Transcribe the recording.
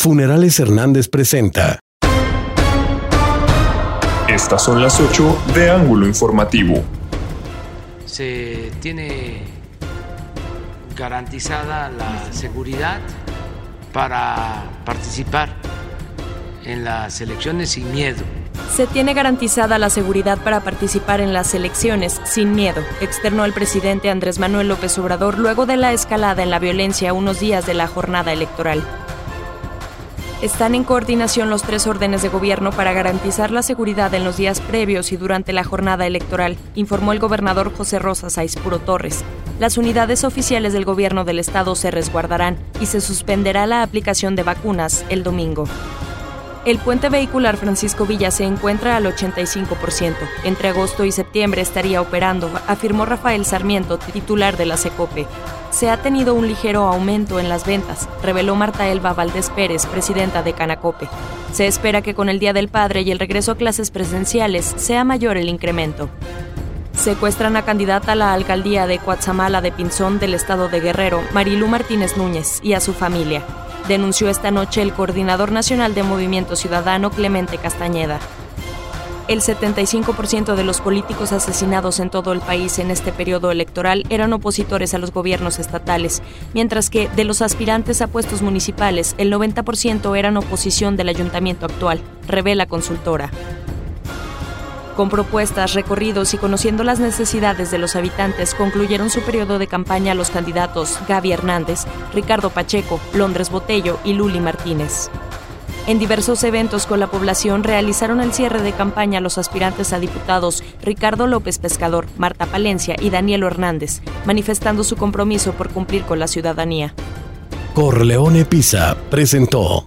Funerales Hernández presenta. Estas son las 8 de Ángulo Informativo. Se tiene garantizada la seguridad para participar en las elecciones sin miedo. Se tiene garantizada la seguridad para participar en las elecciones sin miedo, externó el presidente Andrés Manuel López Obrador luego de la escalada en la violencia unos días de la jornada electoral. Están en coordinación los tres órdenes de gobierno para garantizar la seguridad en los días previos y durante la jornada electoral, informó el gobernador José Rosa Saizpuro Torres. Las unidades oficiales del gobierno del estado se resguardarán y se suspenderá la aplicación de vacunas el domingo. El puente vehicular Francisco Villa se encuentra al 85%. Entre agosto y septiembre estaría operando, afirmó Rafael Sarmiento, titular de la CECOPE. Se ha tenido un ligero aumento en las ventas, reveló Marta Elba Valdés Pérez, presidenta de Canacope. Se espera que con el Día del Padre y el regreso a clases presenciales sea mayor el incremento. Secuestran a candidata a la alcaldía de Coatzamala de Pinzón del estado de Guerrero, Marilú Martínez Núñez, y a su familia denunció esta noche el coordinador nacional de Movimiento Ciudadano Clemente Castañeda. El 75% de los políticos asesinados en todo el país en este periodo electoral eran opositores a los gobiernos estatales, mientras que de los aspirantes a puestos municipales, el 90% eran oposición del ayuntamiento actual, revela consultora. Con propuestas, recorridos y conociendo las necesidades de los habitantes, concluyeron su periodo de campaña los candidatos Gaby Hernández, Ricardo Pacheco, Londres Botello y Luli Martínez. En diversos eventos con la población realizaron el cierre de campaña los aspirantes a diputados Ricardo López Pescador, Marta Palencia y Danielo Hernández, manifestando su compromiso por cumplir con la ciudadanía. Corleone Pisa presentó